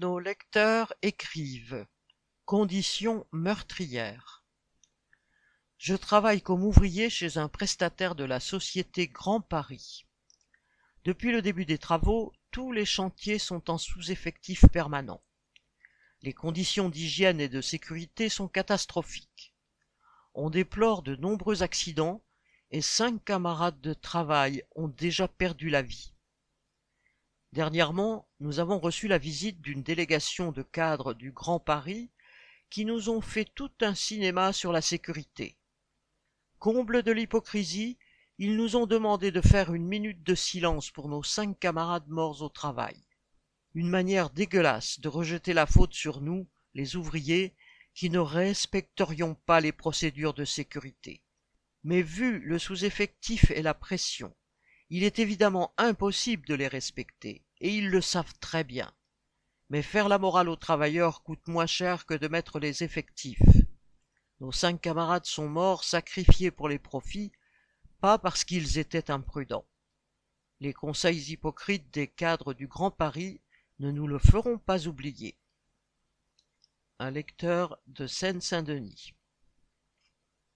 Nos lecteurs écrivent Conditions meurtrières. Je travaille comme ouvrier chez un prestataire de la société Grand Paris. Depuis le début des travaux, tous les chantiers sont en sous-effectif permanent. Les conditions d'hygiène et de sécurité sont catastrophiques. On déplore de nombreux accidents et cinq camarades de travail ont déjà perdu la vie. Dernièrement, nous avons reçu la visite d'une délégation de cadres du Grand Paris qui nous ont fait tout un cinéma sur la sécurité. Comble de l'hypocrisie, ils nous ont demandé de faire une minute de silence pour nos cinq camarades morts au travail. Une manière dégueulasse de rejeter la faute sur nous, les ouvriers, qui ne respecterions pas les procédures de sécurité. Mais vu le sous-effectif et la pression, il est évidemment impossible de les respecter, et ils le savent très bien. Mais faire la morale aux travailleurs coûte moins cher que de mettre les effectifs. Nos cinq camarades sont morts sacrifiés pour les profits, pas parce qu'ils étaient imprudents. Les conseils hypocrites des cadres du Grand Paris ne nous le feront pas oublier. Un lecteur de Seine-Saint-Denis.